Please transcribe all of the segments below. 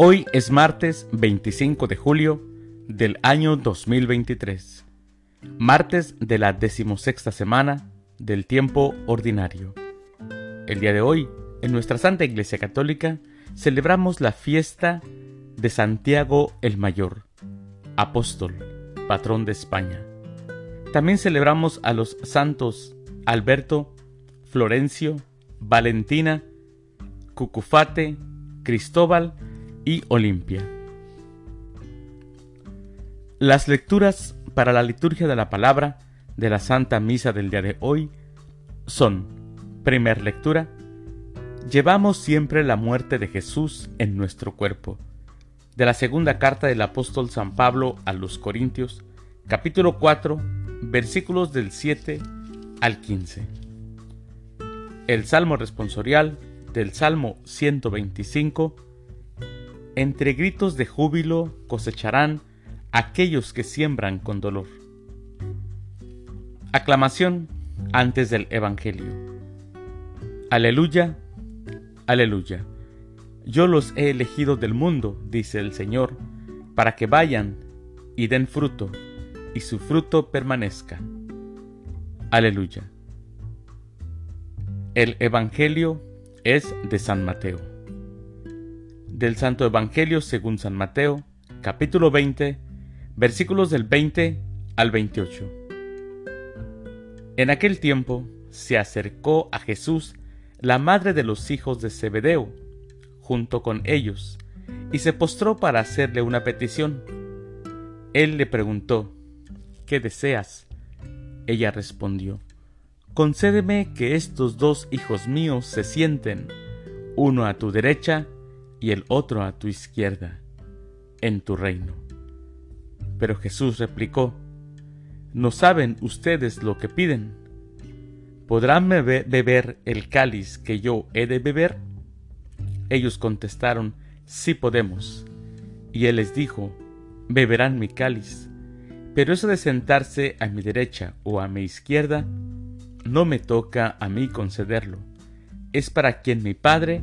Hoy es martes 25 de julio del año 2023, martes de la decimosexta semana del tiempo ordinario. El día de hoy, en nuestra Santa Iglesia Católica, celebramos la fiesta de Santiago el Mayor, apóstol, patrón de España. También celebramos a los santos Alberto, Florencio, Valentina, Cucufate, Cristóbal y Olimpia. Las lecturas para la liturgia de la palabra de la Santa Misa del día de hoy son, primer lectura, llevamos siempre la muerte de Jesús en nuestro cuerpo. De la segunda carta del apóstol San Pablo a los Corintios, capítulo 4, versículos del 7 al 15. El Salmo responsorial del Salmo 125 entre gritos de júbilo cosecharán aquellos que siembran con dolor. Aclamación antes del Evangelio. Aleluya, aleluya. Yo los he elegido del mundo, dice el Señor, para que vayan y den fruto, y su fruto permanezca. Aleluya. El Evangelio es de San Mateo del Santo Evangelio según San Mateo, capítulo 20, versículos del 20 al 28. En aquel tiempo se acercó a Jesús la madre de los hijos de Zebedeo, junto con ellos, y se postró para hacerle una petición. Él le preguntó, ¿qué deseas? Ella respondió, Concédeme que estos dos hijos míos se sienten, uno a tu derecha y el otro a tu izquierda, en tu reino. Pero Jesús replicó, ¿no saben ustedes lo que piden? ¿Podrán beber el cáliz que yo he de beber? Ellos contestaron, sí podemos. Y él les dijo, beberán mi cáliz, pero eso de sentarse a mi derecha o a mi izquierda, no me toca a mí concederlo. Es para quien mi Padre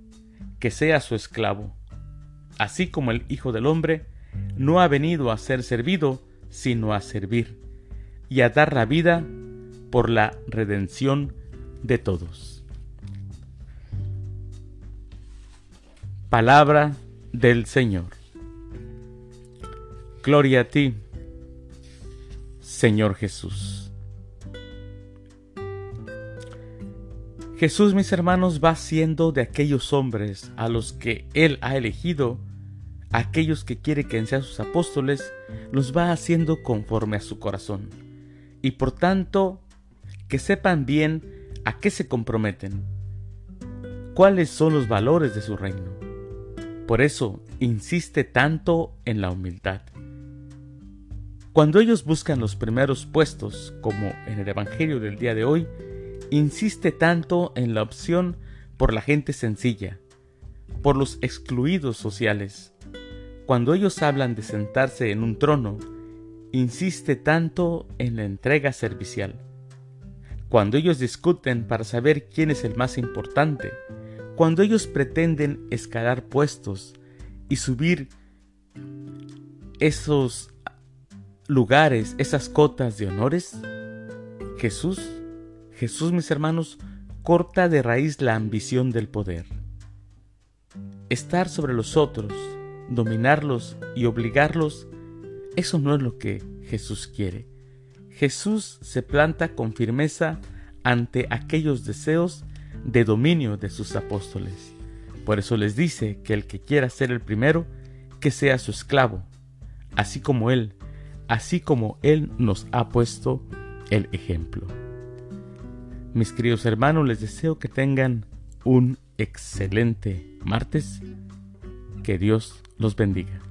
que sea su esclavo, así como el Hijo del Hombre no ha venido a ser servido, sino a servir, y a dar la vida por la redención de todos. Palabra del Señor. Gloria a ti, Señor Jesús. Jesús, mis hermanos, va siendo de aquellos hombres a los que Él ha elegido, aquellos que quiere que sean sus apóstoles, los va haciendo conforme a su corazón. Y por tanto, que sepan bien a qué se comprometen, cuáles son los valores de su reino. Por eso insiste tanto en la humildad. Cuando ellos buscan los primeros puestos, como en el Evangelio del día de hoy, insiste tanto en la opción por la gente sencilla, por los excluidos sociales. Cuando ellos hablan de sentarse en un trono, insiste tanto en la entrega servicial. Cuando ellos discuten para saber quién es el más importante, cuando ellos pretenden escalar puestos y subir esos lugares, esas cotas de honores, Jesús Jesús, mis hermanos, corta de raíz la ambición del poder. Estar sobre los otros, dominarlos y obligarlos, eso no es lo que Jesús quiere. Jesús se planta con firmeza ante aquellos deseos de dominio de sus apóstoles. Por eso les dice que el que quiera ser el primero, que sea su esclavo, así como Él, así como Él nos ha puesto el ejemplo. Mis queridos hermanos, les deseo que tengan un excelente martes. Que Dios los bendiga.